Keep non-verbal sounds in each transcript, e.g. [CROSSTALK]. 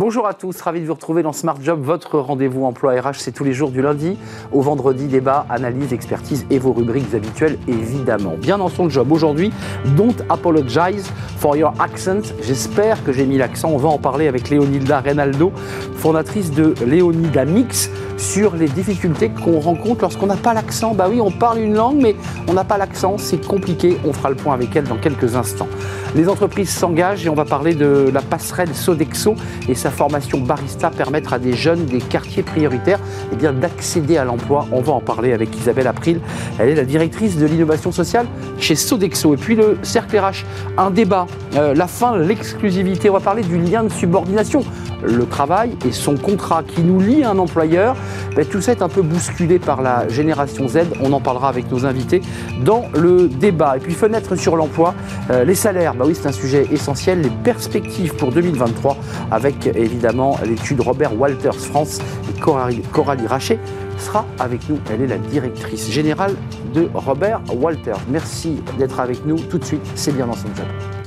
Bonjour à tous, ravi de vous retrouver dans Smart Job, votre rendez-vous emploi RH. C'est tous les jours du lundi au vendredi, débat, analyse, expertise et vos rubriques habituelles évidemment. Bien dans son job aujourd'hui, don't apologize for your accent. J'espère que j'ai mis l'accent. On va en parler avec Léonilda Reynaldo, fondatrice de Léonida Mix sur les difficultés qu'on rencontre lorsqu'on n'a pas l'accent. Bah oui, on parle une langue, mais on n'a pas l'accent, c'est compliqué. On fera le point avec elle dans quelques instants. Les entreprises s'engagent et on va parler de la passerelle Sodexo et sa formation barista permettre à des jeunes des quartiers prioritaires eh bien, d'accéder à l'emploi. On va en parler avec Isabelle April. Elle est la directrice de l'innovation sociale chez Sodexo. Et puis le cercle RH, un débat, euh, la fin, l'exclusivité. On va parler du lien de subordination le travail et son contrat qui nous lie à un employeur. Ben, tout ça est un peu bousculé par la génération Z. On en parlera avec nos invités dans le débat. Et puis fenêtre sur l'emploi, euh, les salaires, bah oui c'est un sujet essentiel, les perspectives pour 2023 avec évidemment l'étude Robert Walters France et Coralie, Coralie Rachet sera avec nous. Elle est la directrice générale de Robert Walters. Merci d'être avec nous tout de suite. C'est bien dans son job.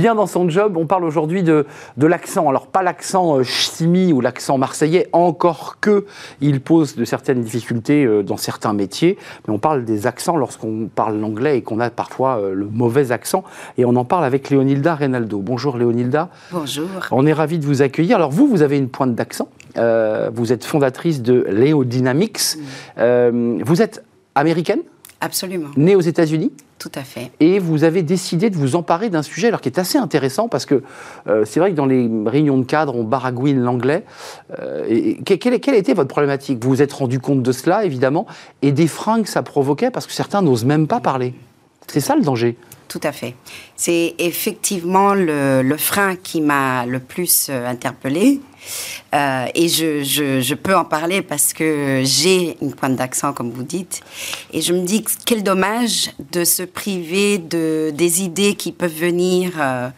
Bien dans son job. On parle aujourd'hui de, de l'accent. Alors, pas l'accent euh, ch'timi ou l'accent marseillais, encore que il pose de certaines difficultés euh, dans certains métiers. Mais on parle des accents lorsqu'on parle l'anglais et qu'on a parfois euh, le mauvais accent. Et on en parle avec Léonilda Reynaldo. Bonjour Léonilda. Bonjour. On est ravi de vous accueillir. Alors, vous, vous avez une pointe d'accent. vous êtes fondatrice de Léo Dynamics. Vous êtes américaine? Absolument. Née aux États-Unis tout à fait. Et vous avez décidé de vous emparer d'un sujet alors qui est assez intéressant parce que euh, c'est vrai que dans les réunions de cadre, on baragouine l'anglais. Euh, et, quelle, quelle, a été votre problématique? Vous vous êtes rendu compte de cela, évidemment, et des freins que ça provoquait parce que certains n'osent même pas parler. C'est ça le danger? Tout à fait. C'est effectivement le, frein qui m'a le plus euh, interpellée. Euh, et je, peux en parler parce que j'ai une pointe d'accent, comme vous dites. Et je me dis quel dommage de se priver de, des idées qui peuvent venir euh,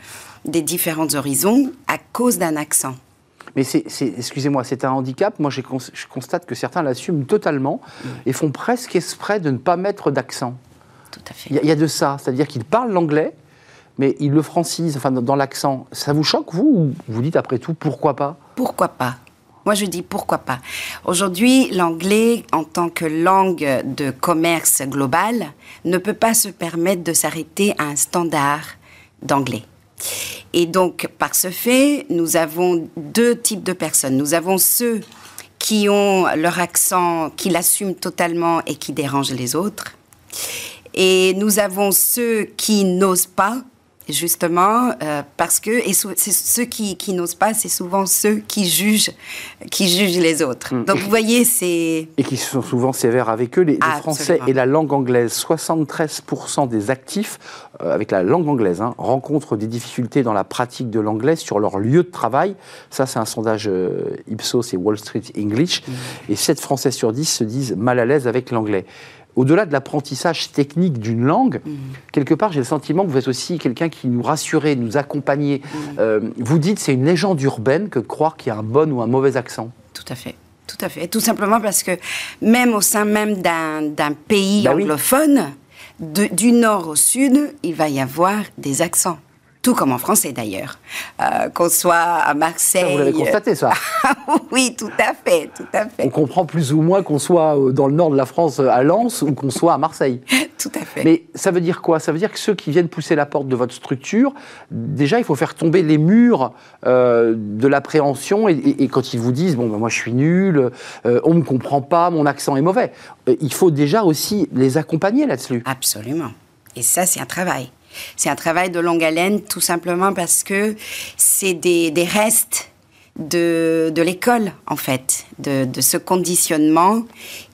des différents horizons à cause d'un accent. Mais c'est, excusez-moi, c'est un handicap. Moi, je constate que certains l'assument totalement mm. et font presque exprès de ne pas mettre d'accent. Tout à fait. Il y, a de ça, c'est-à-dire qu'ils parlent l'anglais, mais ils le francisent, enfin, dans l'accent. Ça vous choque, vous Ou vous dites après tout, pourquoi pas? Pourquoi pas moi, je dis pourquoi pas. Aujourd'hui, l'anglais, en tant que langue de commerce global, ne peut pas se permettre de s'arrêter à un standard d'anglais. Et donc, par ce fait, nous avons deux types de personnes. Nous avons ceux qui ont leur accent, qui l'assument totalement et qui dérangent les autres. Et nous avons ceux qui n'osent pas, justement, euh, parce que et ceux qui, qui n'osent pas, c'est souvent ceux qui jugent, qui jugent les autres. Mm. Donc vous voyez, c'est et qui sont souvent sévères avec eux. Les, Français et la langue anglaise, 73% des actifs euh, avec la langue anglaise hein, rencontrent des difficultés dans la pratique de l'anglais sur leur lieu de travail. Ça, c'est un sondage euh, Ipsos et Wall Street English. Mm. Et 7 Français sur 10 se disent mal à l'aise avec l'anglais au-delà de l'apprentissage technique d'une langue, mm. quelque part, j'ai le sentiment que vous êtes aussi quelqu'un qui nous rassurait, nous accompagnait. Mm. Euh, vous dites, c'est une légende urbaine que de croire qu'il y a un bon ou un mauvais accent. Tout à fait. Tout à fait. Tout simplement parce que même au sein même d'un pays bah anglophone, du nord au sud, il va y avoir des accents tout comme en français d'ailleurs, euh, qu'on soit à Marseille. vous l'avez constaté ça [LAUGHS] Oui, tout à fait, tout à fait. On comprend plus ou moins qu'on soit euh, dans le nord de la France à Lens ou qu'on soit à Marseille. [LAUGHS] tout à fait. Mais ça veut dire quoi? Ça veut dire que ceux qui viennent pousser la porte de votre structure, déjà il faut faire tomber les murs euh, de l'appréhension et, quand ils vous disent bon ben, moi je suis nul, on me comprend pas, mon accent est mauvais, il faut déjà aussi les accompagner là-dessus. Absolument. Et ça c'est un travail. C'est un travail de longue haleine, tout simplement parce que c'est des, restes de, l'école, en fait, de, ce conditionnement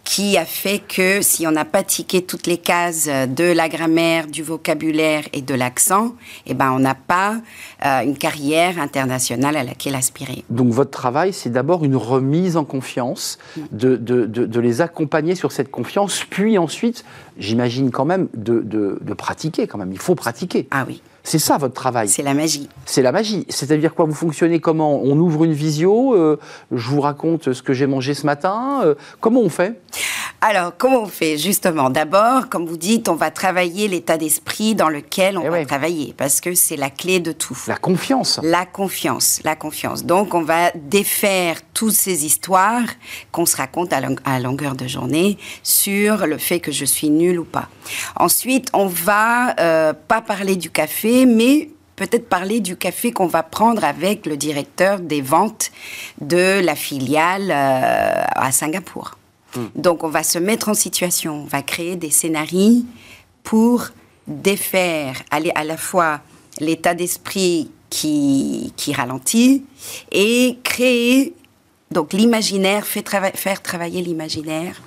qui a fait que si on n'a pas tiqué toutes les cases de la grammaire, du vocabulaire et de l'accent, eh ben on n'a pas euh, une carrière internationale à laquelle aspirer. Donc votre travail, c'est d'abord une remise en confiance, de, de, de, les accompagner sur cette confiance, puis ensuite, j'imagine quand même, de, pratiquer quand même. Il faut pratiquer. Ah oui. C'est ça votre travail. C'est la magie. C'est la magie. C'est-à-dire quoi Vous fonctionnez comment? On ouvre une visio, euh, je vous raconte ce que j'ai mangé ce matin. euh, comment on fait? Alors, comment on fait? Justement, d'abord, comme vous dites, on va travailler l'état d'esprit dans lequel on Eh va ouais. travailler, parce que c'est la clé de tout. La confiance. La confiance, la confiance. Donc, on va défaire toutes ces histoires qu'on se raconte à, long- à longueur de journée sur le fait que je suis nulle ou pas. Ensuite, on va euh, pas parler du café, mais peut-être parler du café qu'on va prendre avec le directeur des ventes de la filiale euh, à Singapour. Donc, on va se mettre en situation, on va créer des scénarios pour défaire aller à la fois l'état d'esprit qui, qui ralentit et créer donc l'imaginaire, fait trava- faire travailler l'imaginaire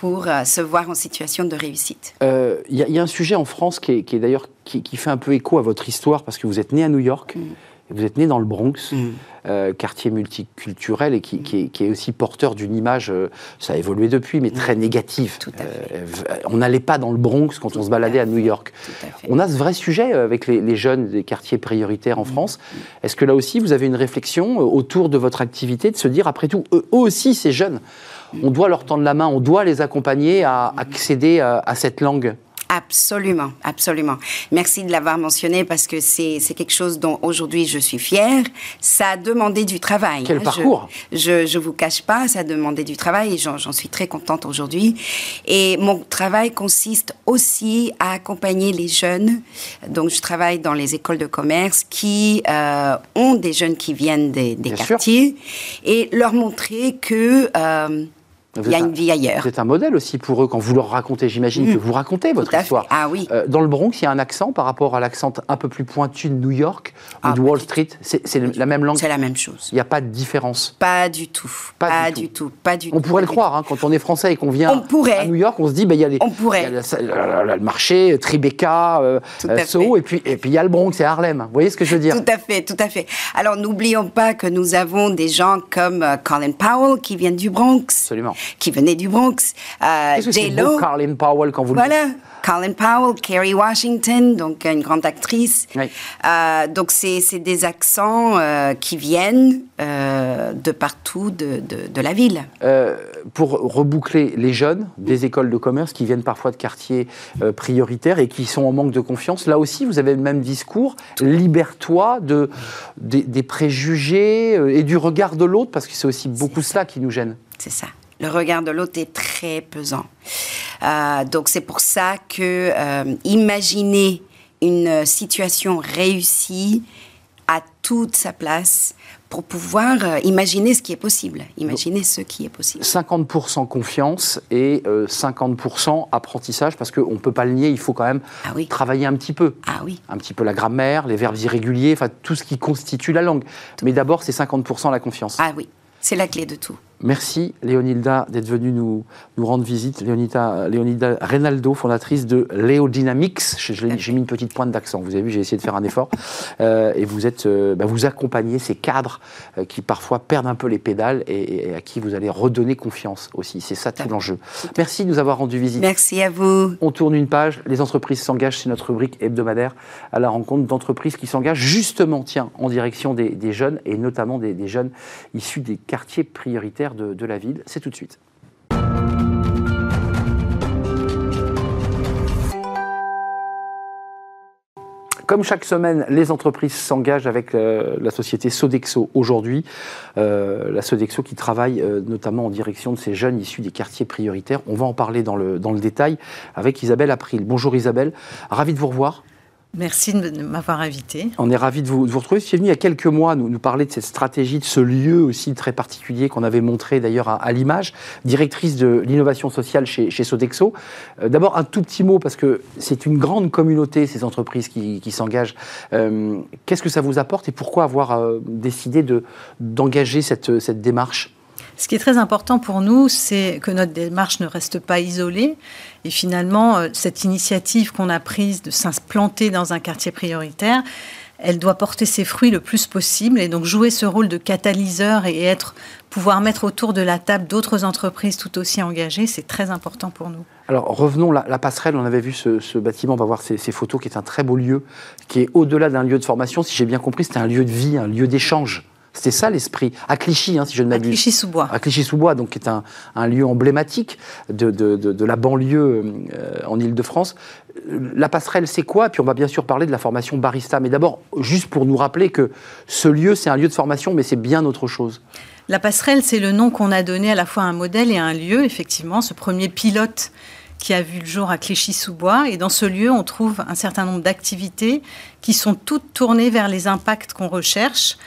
pour euh, se voir en situation de réussite. Euh, Il y, a- il y a un sujet en France qui est, qui est d'ailleurs qui, qui fait un peu écho à votre histoire parce que vous êtes né à New York, Mm. vous êtes né dans le Bronx, euh, quartier multiculturel et qui, qui est, qui est aussi porteur d'une image, euh, ça a évolué depuis, mais très négative. Mm. Tout à fait. Euh, v- on n'allait pas dans le Bronx quand on se baladait à New York. Tout à fait. On a ce vrai sujet euh, avec les, les jeunes des quartiers prioritaires en Mm. France. Est-ce que là aussi, vous avez une réflexion euh, autour de votre activité, de se dire, après tout, eux aussi, ces jeunes, on doit leur tendre la main, on doit les accompagner à accéder à, à cette langue Absolument, absolument. Merci de l'avoir mentionné parce que c'est quelque chose dont aujourd'hui je suis fière. Ça a demandé du travail. Quel hein. parcours Je je vous cache pas, ça a demandé du travail et j'en suis très contente aujourd'hui. Et mon travail consiste aussi à accompagner les jeunes. Donc je travaille dans les écoles de commerce qui euh, ont des jeunes qui viennent des, des Bien sûr. quartiers et leur montrer que euh, il y a une vie ailleurs. Vous êtes un modèle aussi pour eux quand vous leur racontez. J'imagine que vous racontez votre Mmh. Histoire. Ah oui. Euh, dans le Bronx, il y a un accent par rapport à l'accent un peu plus pointu de New York ou Ah, de Wall Street. C'est la même langue. C'est la même chose. Il n'y a pas de différence. Pas du tout. Pas Pas, du tout. tout. Pas du On tout. pourrait le croire, hein, quand on est français et qu'on vient On pourrait. à New York, on se dit, bah, il y a les, On pourrait. il y a le, le- le marché, Tribeca, euh, Soho, et puis et puis il y a le Bronx et Harlem. Vous voyez ce que je veux dire? Tout à fait, tout à fait. Alors n'oublions pas que nous avons des gens comme euh, Colin Powell qui viennent du Bronx, Absolument. Qui venaient du Bronx, euh, J-Lo. Carlin Powell, quand vous Voilà, Colin Powell, Kerry Washington, donc une grande actrice. Oui. Euh, donc c'est des accents euh, qui viennent euh, de partout de, de- de la ville. Pour reboucler les jeunes des écoles de commerce qui viennent parfois de quartiers prioritaires et qui sont en manque de confiance, là aussi vous avez le même discours, libère-toi de, des, des préjugés et du regard de l'autre, parce que c'est aussi beaucoup cela qui nous gêne. C'est ça. Le regard de l'autre est très pesant. Euh, donc c'est pour ça que euh, imaginer une situation réussie a toute sa place pour pouvoir euh, imaginer ce qui est possible, imaginer ce qui est possible. 50% confiance et euh, 50% apprentissage, parce qu'on ne peut pas le nier, il faut quand même Ah oui. travailler un petit peu. Ah oui, Un petit peu la grammaire, les verbes irréguliers, enfin tout ce qui constitue la langue. Mais d'abord, c'est 50% la confiance. ah oui, c'est la clé de tout. Merci Léonilda d'être venue nous, nous rendre visite. Léonida, Léonida Reynaldo, fondatrice de Léo Dynamics. Je- je l'ai- J'ai mis une petite pointe d'accent. Vous avez vu, j'ai essayé de faire un effort. Euh, et vous êtes, euh, bah, vous accompagnez ces cadres euh, qui parfois perdent un peu les pédales et, et à qui vous allez redonner confiance aussi. C'est ça tout l'enjeu. Merci de nous avoir rendu visite. Merci à vous. On tourne une page, les entreprises s'engagent, c'est notre rubrique hebdomadaire à la rencontre d'entreprises qui s'engagent justement, tiens, en direction des, des jeunes et notamment des, des jeunes issus des quartiers prioritaires de, la ville. C'est tout de suite. Comme chaque semaine, les entreprises s'engagent avec euh, la société Sodexo aujourd'hui. Euh, la Sodexo qui travaille euh, notamment en direction de ces jeunes issus des quartiers prioritaires. On va en parler dans le, dans le détail avec Isabelle April. Bonjour Isabelle, ravi de vous revoir. Merci de m'avoir invité. On est ravi de vous, retrouver. Vous êtes venu il y a quelques mois nous, parler de cette stratégie, de ce lieu aussi très particulier qu'on avait montré d'ailleurs à, l'image, directrice de l'innovation sociale chez, Sodexo. Euh, D'abord un tout petit mot parce que c'est une grande communauté ces entreprises qui, s'engagent. Euh, Qu'est-ce que ça vous apporte et pourquoi avoir euh, décidé de d'engager cette, cette démarche? Ce qui est très important pour nous, c'est que notre démarche ne reste pas isolée. Et finalement, euh, cette initiative qu'on a prise de s'implanter dans un quartier prioritaire, elle doit porter ses fruits le plus possible et donc jouer ce rôle de catalyseur et être, pouvoir mettre autour de la table d'autres entreprises tout aussi engagées, c'est très important pour nous. Alors revenons, la, la passerelle, on avait vu ce, bâtiment, on va voir ces, photos, qui est un très beau lieu, qui est au-delà d'un lieu de formation, si j'ai bien compris, c'était un lieu de vie, un lieu d'échange. C'était ça l'esprit. À Clichy, hein, si je ne m'abuse. À Clichy-sous-Bois. À Clichy-sous-Bois, donc qui est un, lieu emblématique de, de, la banlieue euh, en Ile-de-France. La passerelle, c'est quoi? Puis on va bien sûr parler de la formation barista. Mais d'abord, juste pour nous rappeler que ce lieu, c'est un lieu de formation, mais c'est bien autre chose. La passerelle, c'est le nom qu'on a donné à la fois à un modèle et à un lieu, effectivement. Ce premier pilote qui a vu le jour à Clichy-sous-Bois. Et dans ce lieu, on trouve un certain nombre d'activités qui sont toutes tournées vers les impacts qu'on recherche.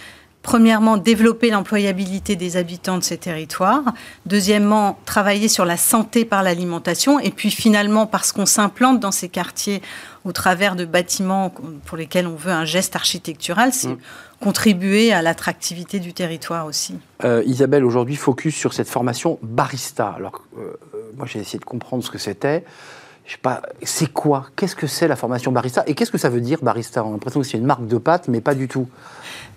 Premièrement, développer l'employabilité des habitants de ces territoires. Deuxièmement, travailler sur la santé par l'alimentation. Et puis finalement, parce qu'on s'implante dans ces quartiers au travers de bâtiments pour lesquels on veut un geste architectural, c'est mm. contribuer à l'attractivité du territoire aussi. Euh, Isabelle, aujourd'hui, focus sur cette formation barista. Alors, euh, moi, j'ai essayé de comprendre ce que c'était. Je sais pas, c'est quoi? Qu'est-ce que c'est la formation barista? Et qu'est-ce que ça veut dire barista? On a l'impression que c'est une marque de pâtes, mais pas du tout.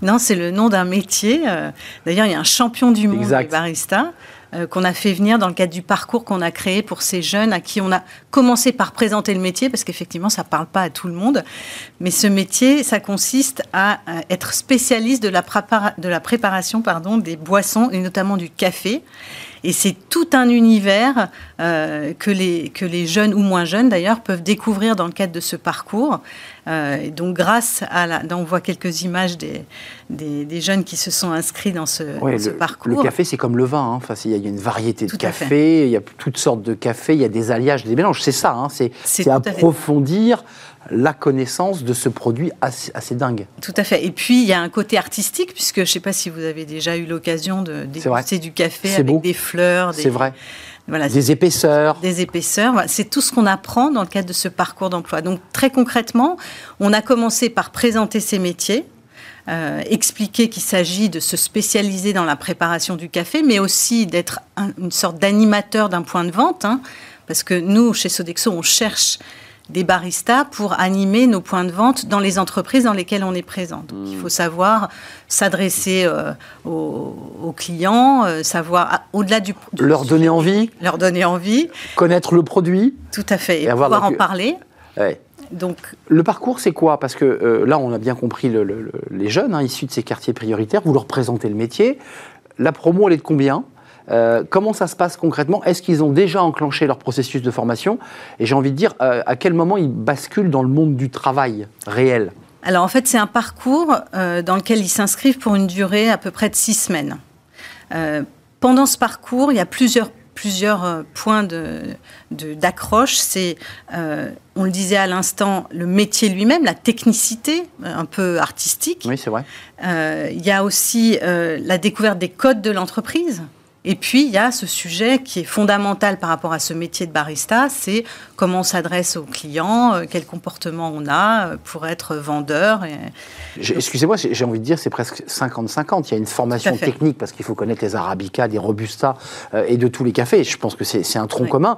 Non, c'est le nom d'un métier. Euh, d'ailleurs, il y a un champion du monde de barista euh, qu'on a fait venir dans le cadre du parcours qu'on a créé pour ces jeunes à qui on a commencé par présenter le métier, parce qu'effectivement, ça ne parle pas à tout le monde. Mais ce métier, ça consiste à être spécialiste de la, préparation des boissons, et notamment du café. Et c'est tout un univers euh, que les jeunes ou moins jeunes d'ailleurs peuvent découvrir dans le cadre de ce parcours. Euh, donc grâce à la, on voit quelques images des, des, jeunes qui se sont inscrits dans ce, parcours. Le café, c'est comme le vin. Hein. Enfin, il y a une variété de café, il y a toutes sortes de cafés, il y a des alliages, des mélanges. C'est ça, hein. c'est approfondir la connaissance de ce produit assez, dingue. Tout à fait. Et puis, il y a un côté artistique, puisque je ne sais pas si vous avez déjà eu l'occasion de déguster du café avec des fleurs. C'est vrai. Voilà, des épaisseurs. Des épaisseurs. C'est tout ce qu'on apprend dans le cadre de ce parcours d'emploi. Donc, très concrètement, on a commencé par présenter ces métiers. Euh, expliquer qu'il s'agit de se spécialiser dans la préparation du café, mais aussi d'être une sorte d'animateur d'un point de vente. Hein. parce que nous, chez Sodexo, on cherche des baristas pour animer nos points de vente dans les entreprises dans lesquelles on est présent. Donc, il faut savoir s'adresser euh, aux, clients, euh, savoir ah, au-delà du, leur donner envie, leur donner envie, connaître le produit, tout à fait, et, pouvoir en parler. Donc, le parcours, c'est quoi? Parce que euh, là, on a bien compris les jeunes hein, issus de ces quartiers prioritaires. Vous leur présentez le métier. La promo, elle est de combien? Euh, comment ça se passe concrètement? Est-ce qu'ils ont déjà enclenché leur processus de formation? Et j'ai envie de dire, euh, à quel moment ils basculent dans le monde du travail réel? Alors en fait, c'est un parcours euh, dans lequel ils s'inscrivent pour une durée à peu près de six semaines. pendant ce parcours, il y a plusieurs plusieurs points d'accroche. De, c'est, on le disait à l'instant, le métier lui-même, la technicité un peu artistique. Oui, c'est vrai. Il y a aussi la découverte des codes de l'entreprise. Et puis, il y a ce sujet qui est fondamental par rapport à ce métier de barista, c'est comment on s'adresse aux clients, euh, quel comportement on a euh, pour être vendeur. Excusez-moi, j'ai envie de dire c'est presque 50-50. Il y a une formation technique parce qu'il faut connaître les arabicas, les robustas euh, et de tous les cafés. Je pense que c'est un tronc commun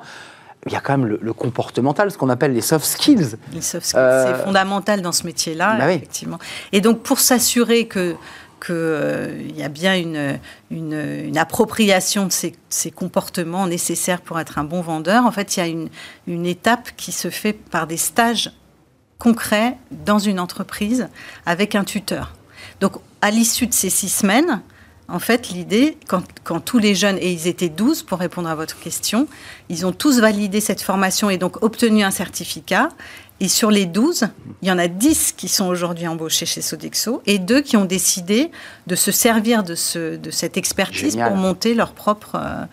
il y a quand même le, comportemental, ce qu'on appelle les soft skills. Les soft skills, c'est fondamental dans ce métier-là, bah effectivement. Et donc, pour s'assurer que qu'il euh, y a bien une, appropriation de ces, comportements nécessaires pour être un bon vendeur. En fait, il y a une, une étape qui se fait par des stages concrets dans une entreprise avec un tuteur. Donc, à l'issue de ces six semaines, en fait, l'idée, quand, quand, tous les jeunes, et ils étaient 12 pour répondre à votre question, ils ont tous validé cette formation et donc obtenu un certificat. Et sur les 12, il y en a 10 qui sont aujourd'hui embauchés chez Sodexo et deux qui ont décidé de se servir de, ce, de cette expertise pour monter leur propre, euh,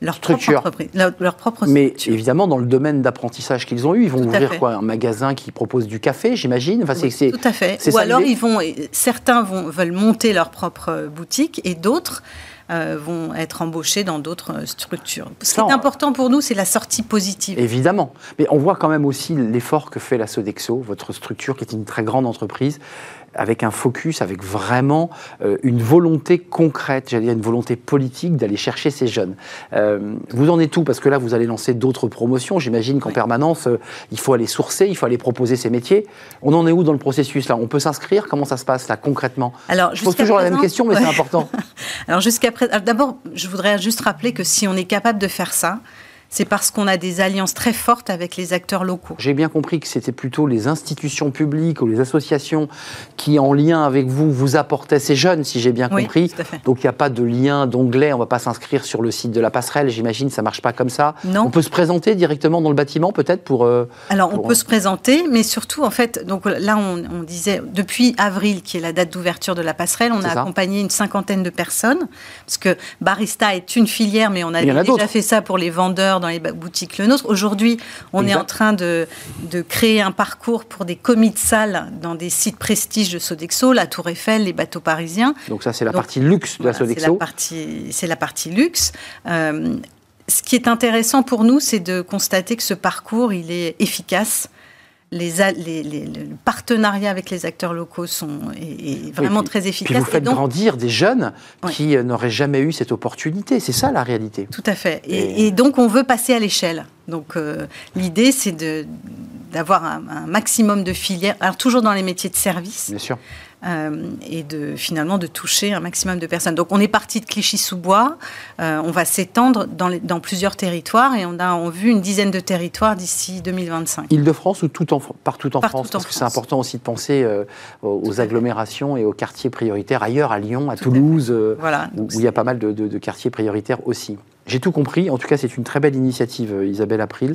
leur structure. Propre leur, propre Mais évidemment, dans le domaine d'apprentissage qu'ils ont eu, ils vont ouvrir quoi Un magasin qui propose du café, j'imagine enfin, Tout à fait. Ou alors, ils vont, certains vont, veulent monter leur propre boutique et d'autres euh, vont être embauchés dans d'autres structures. Ce qui est important pour nous, c'est la sortie positive. Évidemment. Mais on voit quand même aussi l'effort que fait la Sodexo, votre structure qui est une très grande entreprise avec un focus, avec vraiment euh, une volonté concrète, j'allais dire une volonté politique d'aller chercher ces jeunes. Euh, vous en êtes tout parce que là, vous allez lancer d'autres promotions. J'imagine qu'en permanence, euh, il faut aller sourcer, il faut aller proposer ces métiers. On en est où dans le processus là? On peut s'inscrire? Comment ça se passe là concrètement? Alors, Je pose toujours la même question, mais c'est important. [LAUGHS] Alors jusqu'à présent, d'abord, je voudrais juste rappeler que si on est capable de faire ça, c'est parce qu'on a des alliances très fortes avec les acteurs locaux. J'ai bien compris que c'était plutôt les institutions publiques ou les associations qui, en lien avec vous, vous apportaient ces jeunes, si j'ai bien compris. Donc il n'y a pas de lien d'onglet, on ne va pas s'inscrire sur le site de la passerelle, j'imagine, ça ne marche pas comme ça. Non. On peut se présenter directement dans le bâtiment, peut-être pour. Euh, Alors on peut se présenter, mais surtout, en fait, donc là on, disait, depuis avril, qui est la date d'ouverture de la passerelle, on a accompagné une cinquantaine de personnes, parce que barista est une filière, mais on a, déjà fait ça pour les vendeurs dans les boutiques Le Nôtre. Aujourd'hui, on est en train de, de, créer un parcours pour des commis de salle dans des sites prestige de Sodexo, la Tour Eiffel, les bateaux parisiens. Donc ça, c'est la partie luxe de la Sodexo. C'est la partie, c'est la partie luxe. Euh, ce qui est intéressant pour nous, c'est de constater que ce parcours, il est efficace les, le partenariat avec les acteurs locaux sont, est, vraiment très efficace. Puis vous faites grandir des jeunes qui euh, n'auraient jamais eu cette opportunité. C'est ça la réalité. Tout à fait. Et, donc on veut passer à l'échelle. Donc euh, l'idée, c'est d'avoir un, un, maximum de filières, alors toujours dans les métiers de service. Bien sûr. Euh, et de finalement de toucher un maximum de personnes. Donc on est parti de Clichy-sous-Bois, euh, on va s'étendre dans, dans, plusieurs territoires et on a en vue une dizaine de territoires d'ici 2025. Île-de-France ou tout en, partout en France? Parce que c'est important aussi de penser euh, aux agglomérations et aux quartiers prioritaires ailleurs, à Lyon, à Toulouse, voilà, où, il y a pas mal de, de quartiers prioritaires aussi. J'ai tout compris. En tout cas, c'est une très belle initiative, euh, Isabelle April.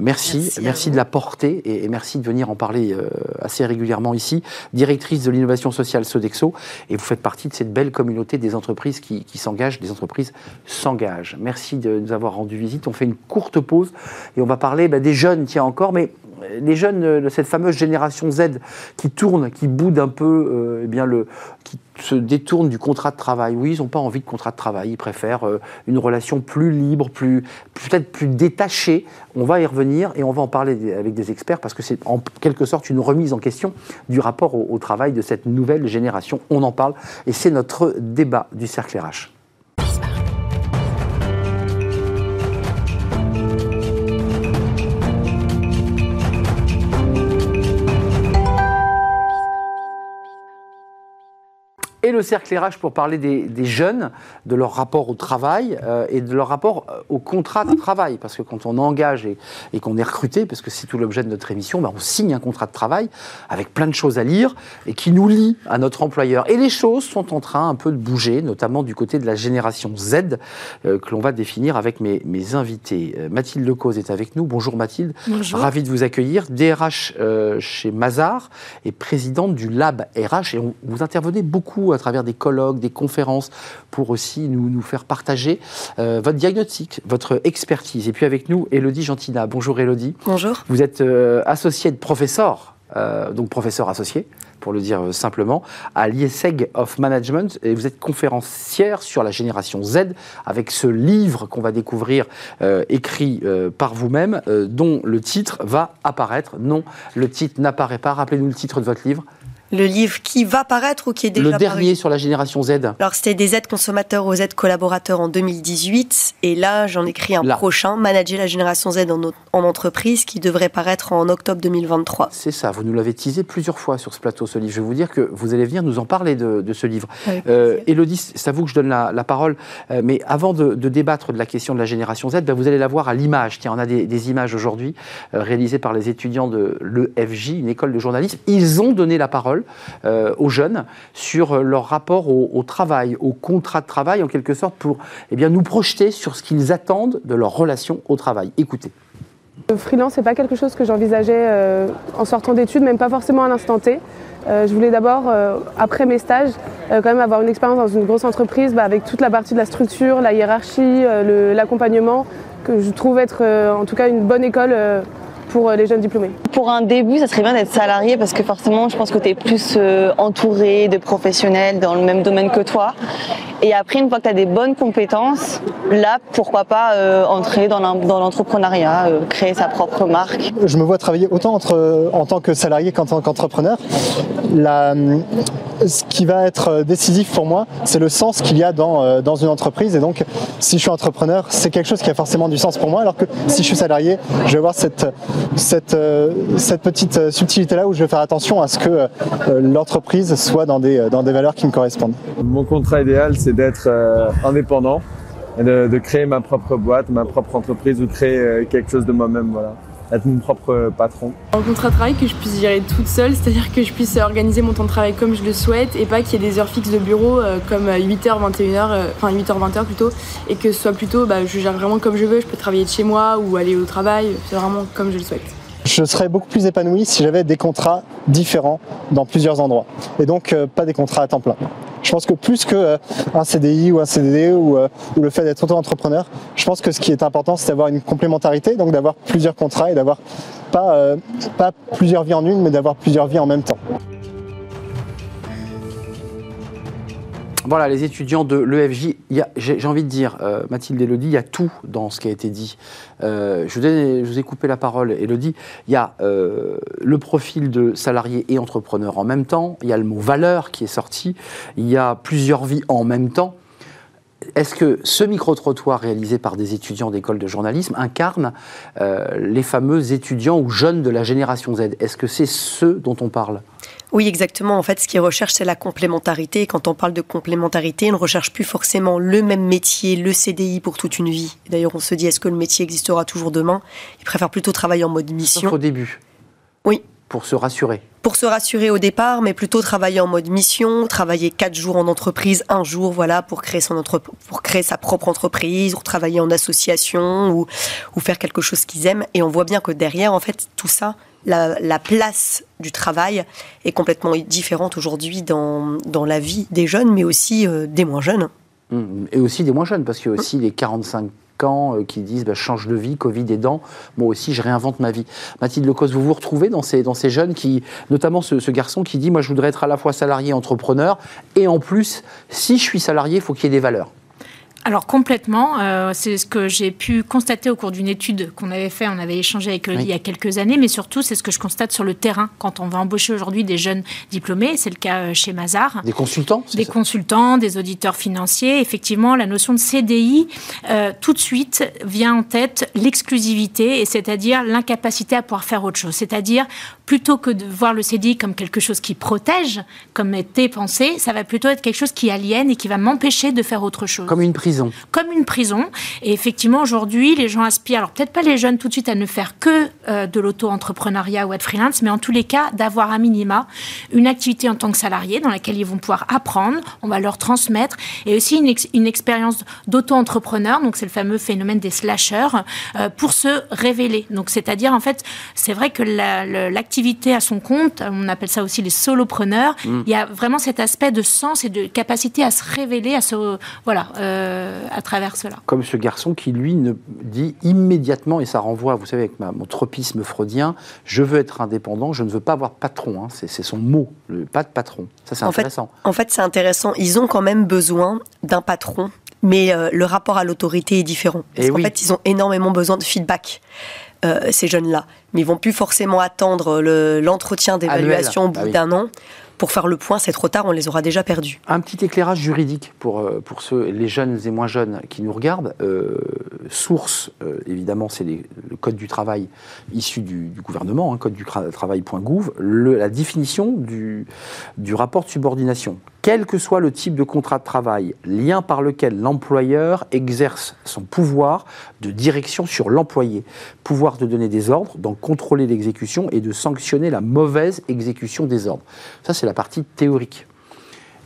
Merci, merci, de la porter et, merci de venir en parler euh, assez régulièrement ici. Directrice de l'innovation sociale Sodexo, et vous faites partie de cette belle communauté des entreprises qui, s'engagent, des entreprises s'engagent. Merci de nous avoir rendu visite. On fait une courte pause et on va parler bah, des jeunes, tiens encore, mais les jeunes de cette fameuse génération Z qui tourne, qui boude un peu, euh, eh bien le, qui se détournent du contrat de travail. Oui, ils n'ont pas envie de contrat de travail, ils préfèrent euh, une relation plus libre, plus peut-être plus détachée. On va y revenir et on va en parler avec des experts parce que c'est en quelque sorte une remise en question du rapport au, au travail de cette nouvelle génération. On en parle et c'est notre débat du cercle RH. Et le cercle RH pour parler des, jeunes, de leur rapport au travail euh, et de leur rapport euh, au contrat de travail. Parce que quand on engage et, qu'on est recruté, parce que c'est tout l'objet de notre émission, ben on signe un contrat de travail avec plein de choses à lire et qui nous lie à notre employeur. Et les choses sont en train un peu de bouger, notamment du côté de la génération Z, euh, que l'on va définir avec mes, mes invités. Mathilde Lecause est avec nous. Bonjour Mathilde. Bonjour. Ravi de vous accueillir. DRH chez Mazar et présidente du Lab RH. Et vous intervenez beaucoup à travers des colloques, des conférences, pour aussi nous, nous faire partager euh, votre diagnostic, votre expertise. Et puis avec nous, Elodie Gentina. Bonjour Elodie. Bonjour. Vous êtes euh, associée de professeur, euh, donc professeur associé, pour le dire simplement, à l'IESEG of Management. Et vous êtes conférencière sur la génération Z, avec ce livre qu'on va découvrir, écrit par vous-même, dont le titre va apparaître. Non, le titre n'apparaît pas. Rappelez-nous le titre de votre livre le livre qui va paraître ou qui est déjà Le dernier sur la génération Z. Alors c'était des aides consommateurs aux aides collaborateurs en 2018 et là j'en écris un prochain, Manager la génération Z en, en, entreprise qui devrait paraître en octobre 2023. C'est ça, vous nous l'avez teasé plusieurs fois sur ce plateau ce livre. Je vais vous dire que vous allez venir nous en parler de, ce livre. Euh, Élodie, c'est à vous que je donne la, parole, euh, mais avant de, débattre de la question de la génération Z, ben, vous allez la voir à l'image. Tiens, on a des, images aujourd'hui euh, réalisées par les étudiants de l'EFJ, une école de journalisme. Ils ont donné la parole euh, aux jeunes sur leur rapport au, travail, au contrat de travail, en quelque sorte, pour eh bien, nous projeter sur ce qu'ils attendent de leur relation au travail. Écoutez. Le freelance, n'est pas quelque chose que j'envisageais euh, en sortant d'études, même pas forcément à l'instant T. Euh, je voulais d'abord, après mes stages, quand même avoir une expérience dans une grosse entreprise bah, avec toute la partie de la structure, la hiérarchie, l'accompagnement, que je trouve être en tout cas une bonne école pour euh, les jeunes diplômés Pour un début, ça serait bien d'être salarié parce que forcément, je pense que tu es plus euh, entouré de professionnels dans le même domaine que toi. Et après, une fois que tu as des bonnes compétences, là, pourquoi pas euh, entrer dans l'entrepreneuriat, créer sa propre marque. Je me vois travailler autant entre, en tant que salarié qu'en tant qu'entrepreneur. Ce qui va être décisif pour moi, c'est le sens qu'il y a dans, dans une entreprise. Et donc, si je suis entrepreneur, c'est quelque chose qui a forcément du sens pour moi. Alors que si je suis salarié, je vais avoir cette, cette, euh, petite euh, subtilité-là où je vais faire attention à ce que euh, l'entreprise soit dans des, dans des valeurs qui me correspondent. Mon contrat idéal, c'est d'être indépendant de, créer ma propre boîte, ma propre entreprise ou créer quelque chose de moi-même. Voilà être mon propre patron. Un contrat de travail que je puisse gérer toute seule, c'est-à-dire que je puisse organiser mon temps de travail comme je le souhaite et pas qu'il y ait des heures fixes de bureau euh, comme 8h, 21h, enfin 8h, 20h plutôt, et que ce soit plutôt, bah, je gère vraiment comme je veux, je peux travailler de chez moi ou aller au travail, c'est vraiment comme je le souhaite. Je serais beaucoup plus épanoui si j'avais des contrats différents dans plusieurs endroits et donc euh, pas des contrats à temps plein. Je pense que plus qu'un euh, CDI ou un CDD euh, ou, le fait d'être auto-entrepreneur, je pense que ce qui est important, c'est d'avoir une complémentarité, donc d'avoir plusieurs contrats et d'avoir pas, euh, pas plusieurs vies en une, mais d'avoir plusieurs vies en même temps. Voilà, les étudiants de l'EFJ, j'ai envie de dire, euh, Mathilde Elodie, il y a tout dans ce qui a été dit. Euh, je, vous ai, coupé la parole, Elodie. Il y a euh, le profil de salarié et entrepreneur en même temps, il y a le mot valeur qui est sorti, il y a plusieurs vies en même temps. Est-ce que ce micro-trottoir réalisé par des étudiants d'école de journalisme incarne les fameux étudiants ou jeunes de la génération Z? Est-ce que c'est ceux dont on parle? Oui, exactement. En fait, ce qu'ils recherchent, c'est la complémentarité. Et quand on parle de complémentarité, on ne recherche plus forcément le même métier, le CDI pour toute une vie. D'ailleurs, on se dit, est-ce que le métier existera toujours demain? Ils préfèrent plutôt travailler en mode mission. au début. Oui. Pour se rassurer. Pour se rassurer au départ, mais plutôt travailler en mode mission, travailler quatre jours en entreprise, un jour, voilà, pour créer son pour créer sa propre entreprise, ou travailler en association, ou, ou faire quelque chose qu'ils aiment. Et on voit bien que derrière, en fait, tout ça, la, place du travail est complètement différente aujourd'hui dans, dans, la vie des jeunes, mais aussi euh, des moins jeunes. Mmh. Et aussi des moins jeunes, parce qu'il y a aussi les 45 ans euh, qui disent bah, change de vie, Covid aidant, moi aussi je réinvente ma vie. Mathilde Lecos, vous vous retrouvez dans ces, dans ces jeunes qui, notamment ce, ce, garçon qui dit moi je voudrais être à la fois salarié, entrepreneur, et en plus, si je suis salarié, il faut qu'il y ait des valeurs alors complètement, euh, c'est ce que j'ai pu constater au cours d'une étude qu'on avait fait, on avait échangé avec Elodie il y a quelques années, mais surtout c'est ce que je constate sur le terrain quand on va embaucher aujourd'hui des jeunes diplômés, c'est le cas euh, chez Mazar. Des consultants Des consultants, des auditeurs financiers. Effectivement, la notion de CDI, euh, tout de suite vient en tête l'exclusivité, et c'est-à-dire l'incapacité à pouvoir faire autre chose. C'est-à-dire, plutôt que de voir le CDI comme quelque chose qui protège, comme était pensé, ça va plutôt être quelque chose qui aliène et qui va m'empêcher de faire autre chose. Comme une prison comme une prison. Et effectivement, aujourd'hui, les gens aspirent, alors peut-être pas les jeunes tout de suite à ne faire que euh, de l'auto-entrepreneuriat ou être freelance, mais en tous les cas, d'avoir à minima une activité en tant que salarié dans laquelle ils vont pouvoir apprendre, on va leur transmettre, et aussi une, une expérience d'auto-entrepreneur, donc c'est le fameux phénomène des slashers, euh, pour se révéler. Donc c'est-à-dire, en fait, c'est vrai que l'activité à son compte, on appelle ça aussi les solopreneurs, mmh. il y a vraiment cet aspect de sens et de capacité à se révéler, à se... Voilà. Euh, à travers cela. Comme ce garçon qui, lui, ne dit immédiatement, et ça renvoie, vous savez, avec mon tropisme freudien, je veux être indépendant, je ne veux pas avoir de patron. Hein. c'est son mot, le pas de patron. Ça, c'est intéressant. en fait, c'est intéressant. Ils ont quand même besoin d'un patron, mais euh, le rapport à l'autorité est différent. Parce qu'en fait, ils ont énormément besoin de feedback. Euh, ces jeunes-là. Mais ils vont plus forcément attendre l'entretien d'évaluation au bout bah d'un an pour faire le point, c'est trop tard, on les aura déjà perdus. Un petit éclairage juridique pour, euh, pour ceux, les jeunes et moins jeunes qui nous regardent. Euh, source, euh, évidemment, c'est le Code du travail issu du, gouvernement, hein, code du travail.gouv, la définition du, du rapport de subordination quel que soit le type de contrat de travail, lien par lequel l'employeur exerce son pouvoir de direction sur l'employé, pouvoir de donner des ordres, d'en contrôler l'exécution et de sanctionner la mauvaise exécution des ordres. Ça, c'est la partie théorique.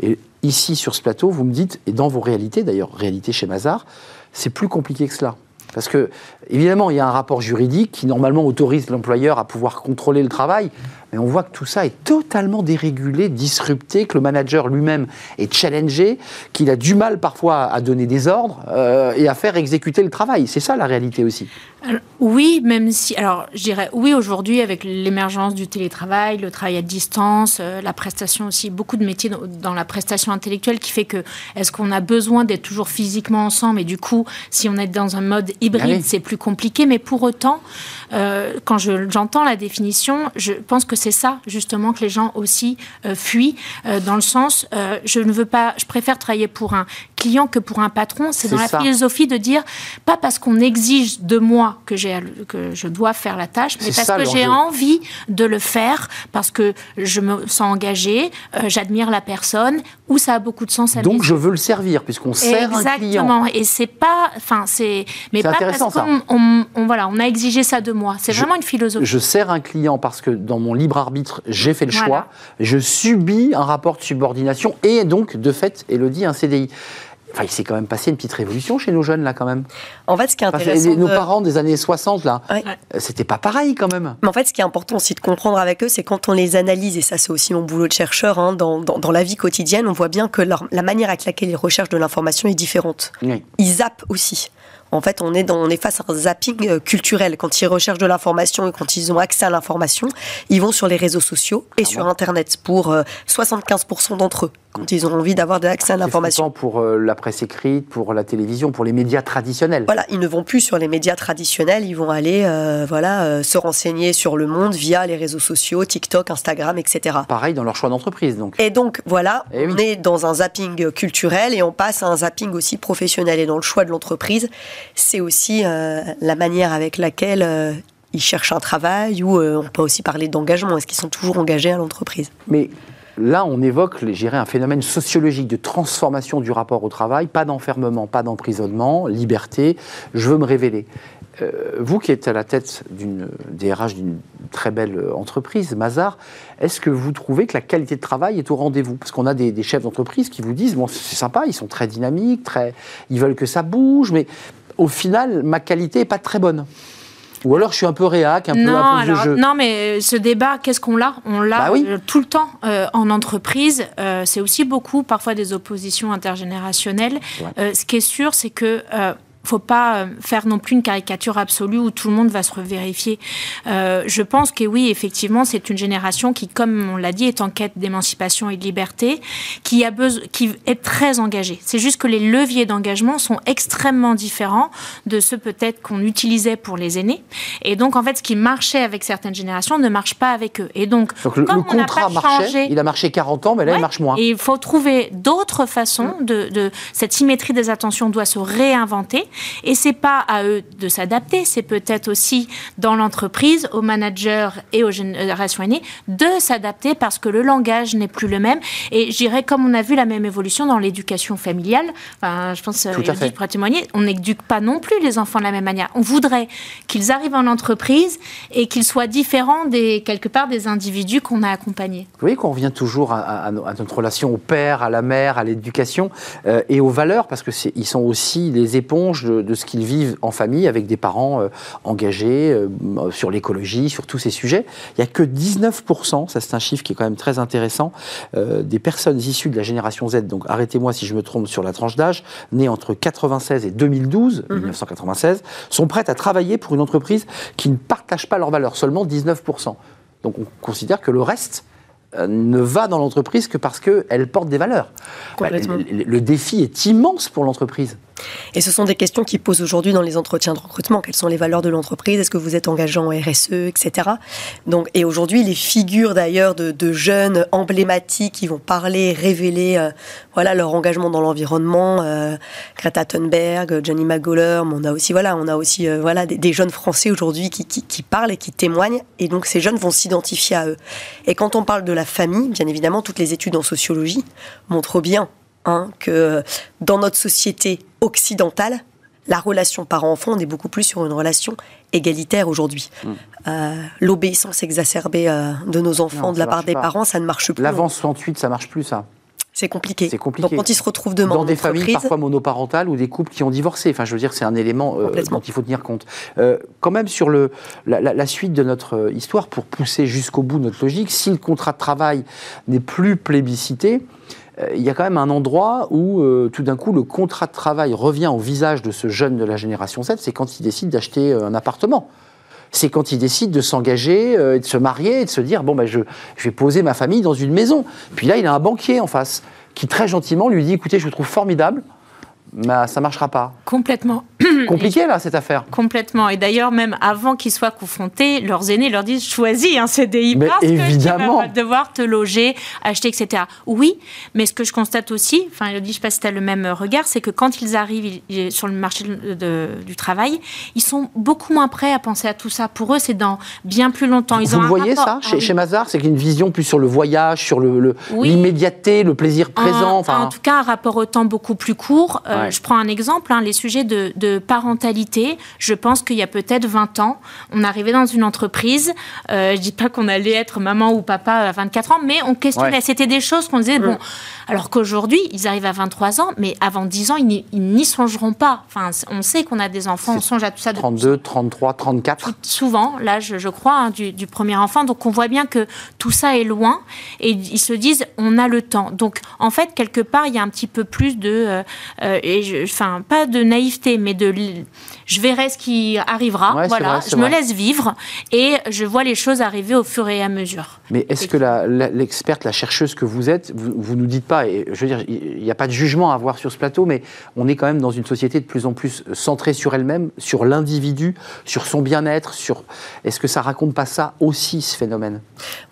Et ici, sur ce plateau, vous me dites, et dans vos réalités, d'ailleurs, réalité chez Mazar, c'est plus compliqué que cela. Parce que, évidemment, il y a un rapport juridique qui, normalement, autorise l'employeur à pouvoir contrôler le travail. Mais on voit que tout ça est totalement dérégulé, disrupté, que le manager lui-même est challengé, qu'il a du mal parfois à donner des ordres euh, et à faire exécuter le travail. C'est ça la réalité aussi. oui, même si, alors je dirais oui aujourd'hui avec l'émergence du télétravail, le travail à distance, euh, la prestation aussi, beaucoup de métiers dans, la prestation intellectuelle qui fait que est-ce qu'on a besoin d'être toujours physiquement ensemble et du coup, si on est dans un mode hybride, ah c'est plus compliqué. Mais pour autant, euh, quand j'entends la définition, je pense que c'est ça justement que les gens aussi euh, fuient, euh, dans le sens, je ne veux pas, je préfère travailler pour un client que pour un patron. C'est dans la philosophie de dire, pas parce qu'on exige de moi que, que je dois faire la tâche, mais parce ça, que j'ai envie de le faire, parce que je me sens engagée, euh, j'admire la personne, ou ça a beaucoup de sens à Donc je veux le servir, puisqu'on sert un client. Exactement. Et c'est pas, enfin c'est, mais pas parce qu'on on- on- voilà, on a exigé ça de moi. C'est vraiment une philosophie. Je sers un client parce que dans mon libre arbitre, j'ai fait le Voilà. choix. Je subis un rapport de subordination et donc, de fait, Elodie, un CDI. Enfin, il s'est quand même passé une petite révolution chez nos jeunes, là, quand même. En fait, ce qui est Enfin, intéressant. les- nos de- parents des années 60, là, Ouais. euh, c'était pas pareil, quand même. Mais en fait, ce qui est important aussi de comprendre avec eux, c'est quand on les analyse, et ça c'est aussi mon boulot de chercheur, hein, dans, dans, dans la vie quotidienne, on voit bien que leur- la manière avec laquelle ils recherchent de l'information est différente. Oui. Ils zappent aussi. En fait, on est, dans, on est face à un zapping euh, culturel. Quand ils recherchent de l'information et quand ils ont accès à l'information, ils vont sur les réseaux sociaux et sur Internet pour euh, 75% d'entre eux, quand ils ont envie d'avoir de l'accès à l'information. pour euh, la presse écrite, pour la télévision, pour les médias traditionnels. Voilà, ils ne vont plus sur les médias traditionnels, ils vont aller euh, voilà, euh, se renseigner sur le monde via les réseaux sociaux, TikTok, Instagram, etc. Pareil dans leur choix d'entreprise, donc. Et donc voilà, Eh oui. on est dans un zapping culturel et on passe à un zapping aussi professionnel. Et dans le choix de l'entreprise, c'est aussi la manière avec laquelle ils cherchent un travail ou on peut aussi parler d'engagement. Est-ce qu'ils sont toujours engagés à l'entreprise? Mais là, on évoque dirais, un phénomène sociologique de transformation du rapport au travail. Pas d'enfermement, pas d'emprisonnement, liberté. Je veux me révéler. Euh, vous qui êtes à la tête d'une DRH d'une très belle euh, entreprise, Mazar, est-ce que vous trouvez que la qualité de travail est au rendez-vous? Parce qu'on a des, des chefs d'entreprise qui vous disent bon, c'est sympa, ils sont très dynamiques, très, ils veulent que ça bouge, mais au final, ma qualité n'est pas très bonne. Ou alors je suis un peu réac, un peu non, un peu alors, jeu. non, mais ce débat, qu'est-ce qu'on l'a? On l'a Bah oui. euh, tout le temps euh, en entreprise. Euh, c'est aussi beaucoup, parfois, des oppositions intergénérationnelles. Ouais. Euh, ce qui est sûr, c'est que. Faut pas euh, faire non plus une caricature absolue où tout le monde va se revérifier. Euh, je pense que oui, effectivement, c'est une génération qui, comme on l'a dit, est en quête d'émancipation et de liberté, qui a besoin, qui est très engagée. C'est juste que les leviers d'engagement sont extrêmement différents de ceux peut-être qu'on utilisait pour les aînés. Et donc, en fait, ce qui marchait avec certaines générations ne marche pas avec eux. Et donc, Donc le, comme le on contrat pas marchait, changé- il a marché 40 ans, mais là il marche moins. Et il faut trouver d'autres façons de, de- cette symétrie des attentions doit se réinventer. Et c'est pas à eux de s'adapter, c'est peut-être aussi dans l'entreprise, aux managers et aux générations aînées de s'adapter parce que le langage n'est plus le même. Et j'irais comme on a vu la même évolution dans l'éducation familiale. Enfin, je pense Elodie pourra témoigner. On n'éduque pas non plus les enfants de la même manière. On voudrait qu'ils arrivent en entreprise et qu'ils soient différents des quelque part des individus qu'on a accompagnés. Vous voyez qu'on revient toujours à, à- à no- à notre relation au père, à la mère, à l'éducation euh, et aux valeurs, parce qu'ils sont aussi les éponges de, de ce qu'ils vivent en famille avec des parents euh, engagés euh, sur l'écologie, sur tous ces sujets. Il n'y a que 19%, ça c'est un chiffre qui est quand même très intéressant, euh, des personnes issues de la génération Z, donc arrêtez-moi si je me trompe sur la tranche d'âge, nées entre 96 et 2012, 1996, sont prêtes à travailler pour une entreprise qui ne partage pas leurs valeurs, seulement 19%. Donc on considère que le reste ne va dans l'entreprise que parce qu'elle porte des valeurs. Bah, le défi est immense pour l'entreprise. Et ce sont des questions qui posent aujourd'hui dans les entretiens de recrutement. Quelles sont les valeurs de l'entreprise? Est-ce que vous êtes engageant en RSE, etc. Donc, et aujourd'hui, les figures d'ailleurs de, jeunes emblématiques qui vont parler, révéler euh, voilà, leur engagement dans l'environnement, euh, Greta Thunberg, Johnny McGoller, on a aussi, voilà, on a aussi euh, voilà, des, jeunes Français aujourd'hui qui, qui parlent et qui témoignent. Et donc, ces jeunes vont s'identifier à eux. Et quand on parle de la famille, bien évidemment, toutes les études en sociologie montrent bien hein, que dans notre société occidentale, la relation parent-enfant, on est beaucoup plus sur une relation égalitaire aujourd'hui. Euh, L'obéissance exacerbée euh, de nos enfants Non, de la part des pas. parents, ça ne marche plus. L'avant 68, ça marche plus, ça. C'est compliqué. C'est compliqué. Donc quand ils se retrouvent demain Dans des familles parfois monoparentales ou des couples qui ont divorcé. Enfin, je veux dire, c'est un élément euh, dont il faut tenir compte. Euh, quand même, sur le, la, la- la suite de notre histoire, pour pousser jusqu'au bout notre logique, si le contrat de travail n'est plus plébiscité, il y a quand même un endroit où euh, tout d'un coup le contrat de travail revient au visage de ce jeune de la génération Z, c'est quand il décide d'acheter euh, un appartement. C'est quand il décide de s'engager, euh, de se marier, et de se dire bon ben je, je vais poser ma famille dans une maison. Puis là il a un banquier en face qui très gentiment lui dit écoutez je vous trouve formidable, mais ça marchera pas. Complètement. [COUGHS] Compliqué là cette affaire. Complètement. Et d'ailleurs, même avant qu'ils soient confrontés, leurs aînés leur disent choisis un CDI Mais parce évidemment. que tu vas devoir te loger, acheter, etc. Oui, mais ce que je constate aussi, enfin, Elodie, je ne sais pas si tu as le même regard, c'est que quand ils arrivent sur le marché de- de- du travail, ils sont beaucoup moins prêts à penser à tout ça. Pour eux, c'est dans bien plus longtemps. Ils Vous ont le voyez rapport- ça chez, chez Mazar C'est une vision plus sur le voyage, sur le- le- Oui. l'immédiateté, le plaisir présent. En, enfin, en tout cas, un rapport au temps beaucoup plus court. Euh, Ouais. Je prends un exemple, hein, les sujets de, de parentalité. Je pense qu'il y a peut-être 20 ans, on arrivait dans une entreprise. Euh, je dis pas qu'on allait être maman ou papa à 24 ans, mais on questionnait. Ouais. C'était des choses qu'on disait, bon, alors qu'aujourd'hui, ils arrivent à 23 ans, mais avant 10 ans, ils n'y- songeront pas. Enfin, on sait qu'on a des enfants, on songe à tout ça depuis 32, 33, 34. souvent, l'âge, je crois, hein, du, du premier enfant. Donc, on voit bien que tout ça est loin et ils se disent, on a le temps. Donc, en fait, quelque part, il y a un petit peu plus de, euh, euh, et je- enfin, pas de naïveté, mais de, je verrai ce qui arrivera. Ouais, voilà, vrai, je me laisse vivre et je vois les choses arriver au fur et à mesure. Mais est-ce que la- la- l'experte, la, chercheuse que vous êtes, vous, vous nous dites pas, et je veux dire, il n'y a pas de jugement à avoir sur ce plateau, mais on est quand même dans une société de plus en plus centrée sur elle-même, sur l'individu, sur son bien-être, sur. Est-ce que ça raconte pas ça aussi, ce phénomène?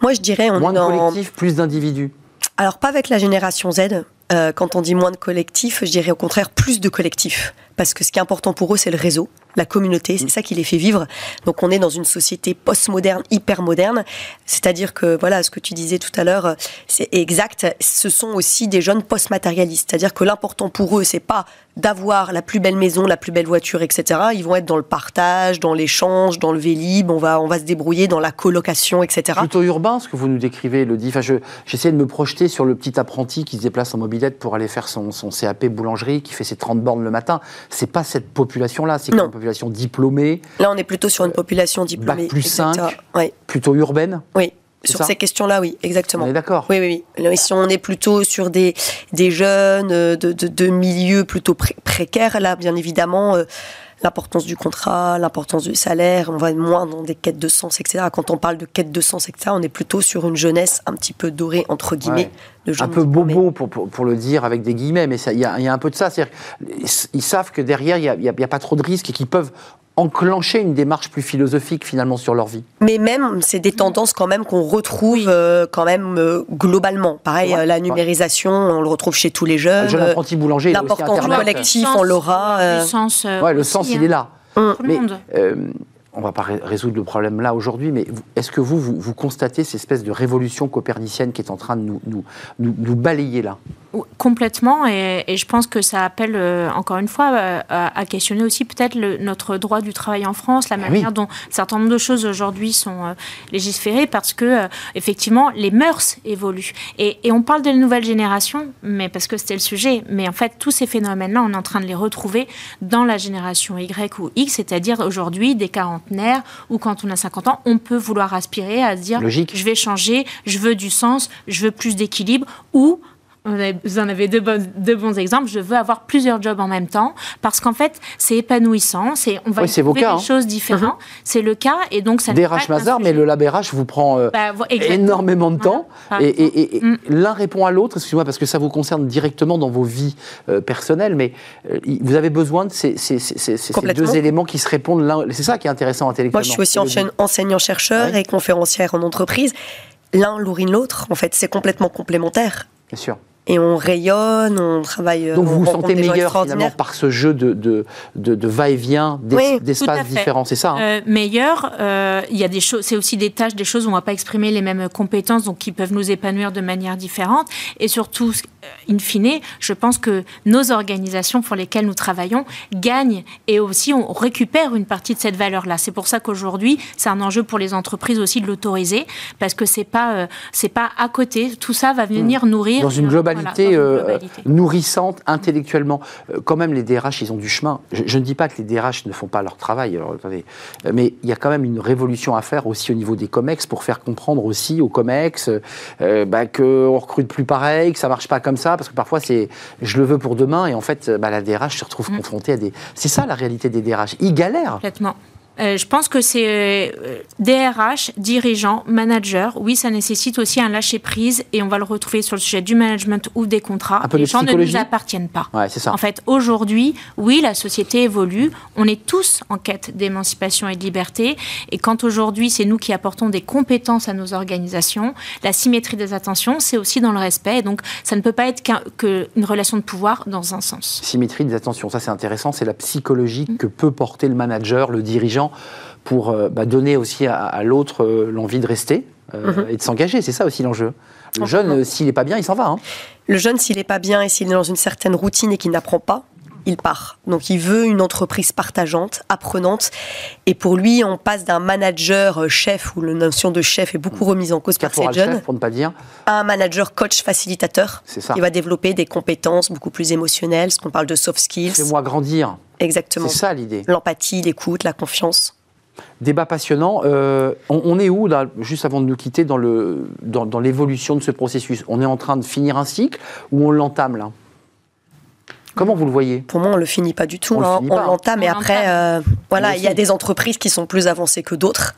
Moi, je dirais, on Moins est de dans... collectifs, plus d'individus. Alors, pas avec la génération Z. Euh, quand on dit moins de collectifs, je dirais au contraire plus de collectifs. Parce que ce qui est important pour eux, c'est le réseau, la communauté, c'est ça qui les fait vivre. Donc on est dans une société postmoderne, hyper moderne. C'est-à-dire que, voilà, ce que tu disais tout à l'heure, c'est exact. Ce sont aussi des jeunes post-matérialistes. C'est-à-dire que l'important pour eux, c'est pas d'avoir la plus belle maison, la plus belle voiture, etc. Ils vont être dans le partage, dans l'échange, dans le vélib, on va, on va se débrouiller dans la colocation, etc. Plutôt urbain, ce que vous nous décrivez, le dit. Enfin, je- j'essaie de me projeter sur le petit apprenti qui se déplace en mobilette pour aller faire son, son CAP boulangerie, qui fait ses 30 bornes le matin. C'est pas cette population-là, c'est. Population diplômée, Là, on est plutôt sur une population diplômée. Bac plus etc. 5. Oui, plutôt urbaine. oui. Sur ces questions-là, oui, exactement. On est d'accord. Oui, oui, oui. Là, si on est plutôt sur des, des jeunes euh, de, de, de milieux plutôt pré- précaires, là, bien évidemment, euh, l'importance du contrat, l'importance du salaire, on va moins dans des quêtes de sens, etc. Quand on parle de quêtes de sens, etc., on est plutôt sur une jeunesse un petit peu dorée, entre guillemets, Ouais. de jeunes un peu bobo pour, pour, pour le dire avec des guillemets, mais il y, a il y a un peu de ça. C'est-à-dire, ils, ils savent que derrière, il n'y a pas trop de risques et qu'ils peuvent enclencher une démarche plus philosophique finalement sur leur vie. Mais même, c'est des tendances quand même qu'on retrouve euh, quand même euh, globalement. Pareil, Ouais. euh, la numérisation, on le retrouve chez tous les jeunes. Le jeune apprenti boulanger, il a aussi L'importance du collectif, on l'aura. Du sens, euh, Ouais, le aussi, sens, il hein. est là. Hum. Tout le Mais monde. on va pas ré- résoudre le problème là aujourd'hui, mais est-ce que vous, vous, vous constatez cette espèce de révolution copernicienne qui est en train de nous, nous, nous, nous balayer là? Complètement, et, et je pense que ça appelle euh, encore une fois euh, à, à questionner aussi peut-être notre droit du travail en France, la Eh manière oui. dont un certain nombre de choses aujourd'hui sont euh, légiférées, parce que euh, effectivement les mœurs évoluent. Et, et on parle de la nouvelle génération, mais parce que c'était le sujet, mais en fait tous ces phénomènes-là, on est en train de les retrouver dans la génération Y ou X, c'est-à-dire aujourd'hui des quarantenaires ou quand on a 50 ans, on peut vouloir aspirer à se dire Logique. je vais changer, je veux du sens, je veux plus d'équilibre, ou vous en avez deux, bonnes- deux bons exemples. Je veux avoir plusieurs jobs en même temps parce qu'en fait, c'est épanouissant. C'est on va Oui, trouver cas, des hein. choses différentes. C'est le cas et donc ça. DRH Mazar, mais le lab RH vous prend euh, Bah, énormément de temps. Voilà, Et, Mm. l'un répond à l'autre, excusez-moi, parce que ça vous concerne directement dans vos vies euh, personnelles, mais euh, vous avez besoin de ces, ces- ces- ces- ces Complètement. deux éléments qui se répondent l'un. C'est ça qui est intéressant intellectuellement. Moi, je suis aussi enseignant-chercheur Ouais. et conférencière en entreprise. L'un nourrit l'autre, en fait, c'est complètement complémentaire. Bien sûr. Et on rayonne, on travaille. Donc on vous vous sentez meilleur finalement par ce jeu de, de, de, de va-et-vient, Oui, d'espaces fait. différents, c'est ça hein Euh, meilleur, euh, il y a des choses, c'est aussi des tâches, des choses où on va pas exprimer les mêmes compétences, donc qui peuvent nous épanouir de manière différente. Et surtout, in fine, je pense que nos organisations pour lesquelles nous travaillons gagnent et aussi on récupère une partie de cette valeur-là. C'est pour ça qu'aujourd'hui, c'est un enjeu pour les entreprises aussi de l'autoriser, parce que c'est pas, euh, c'est pas à côté. Tout ça va venir nourrir Mmh. dans une euh, globalité, voilà, dans une euh, globalité. nourrissante intellectuellement. Euh, quand même, les DRH, ils ont du chemin. Je, je ne dis pas que les DRH ne font pas leur travail, alors, attendez. Euh, mais il y a quand même une révolution à faire aussi au niveau des COMEX pour faire comprendre aussi aux COMEX euh, bah, qu'on recrute plus pareil, que ça marche pas comme ça, parce que parfois c'est je le veux pour demain et en fait bah, la DRH se retrouve Mm. confrontée à des. C'est ça la réalité des DRH. Ils galèrent. Complètement. Euh, je pense que c'est euh, DRH, dirigeants, managers. Oui, ça nécessite aussi un lâcher-prise et on va le retrouver sur le sujet du management ou des contrats. Un peu Les gens ne nous appartiennent pas. Ouais, c'est ça. En fait, aujourd'hui, oui, la société évolue. On est tous en quête d'émancipation et de liberté. Et quand aujourd'hui, c'est nous qui apportons des compétences à nos organisations, la symétrie des attentions, c'est aussi dans le respect. Et donc, ça ne peut pas être qu'un- qu'une relation de pouvoir dans un sens. Symétrie des attentions, ça c'est intéressant, c'est la psychologie que peut porter le manager, le dirigeant, pour euh, bah, donner aussi à, à l'autre euh, l'envie de rester euh, et de s'engager. C'est ça aussi l'enjeu. Le jeune, s'il n'est pas bien, il s'en va. hein. Le jeune, s'il n'est pas bien et s'il est dans une certaine routine et qu'il n'apprend pas, il part. Donc il veut une entreprise partageante, apprenante. Et pour lui, on passe d'un manager euh, chef, où la notion de chef est beaucoup remise en cause par ces jeunes, pour ne pas dire. à un manager coach facilitateur. C'est ça. qui va développer des compétences beaucoup plus émotionnelles, ce qu'on parle de soft skills. Fais-moi grandir. Exactement. C'est ça l'idée. L'empathie, l'écoute, la confiance. Débat passionnant. Euh, on, on est où, là, juste avant de nous quitter, dans le- dans, dans l'évolution de ce processus? On est en train de finir un cycle ou on l'entame là? Comment vous le voyez? Pour moi, on le finit pas du tout. On le hein. finit On pas. l'entame et après, euh, voilà, il y a des entreprises qui sont plus avancées que d'autres,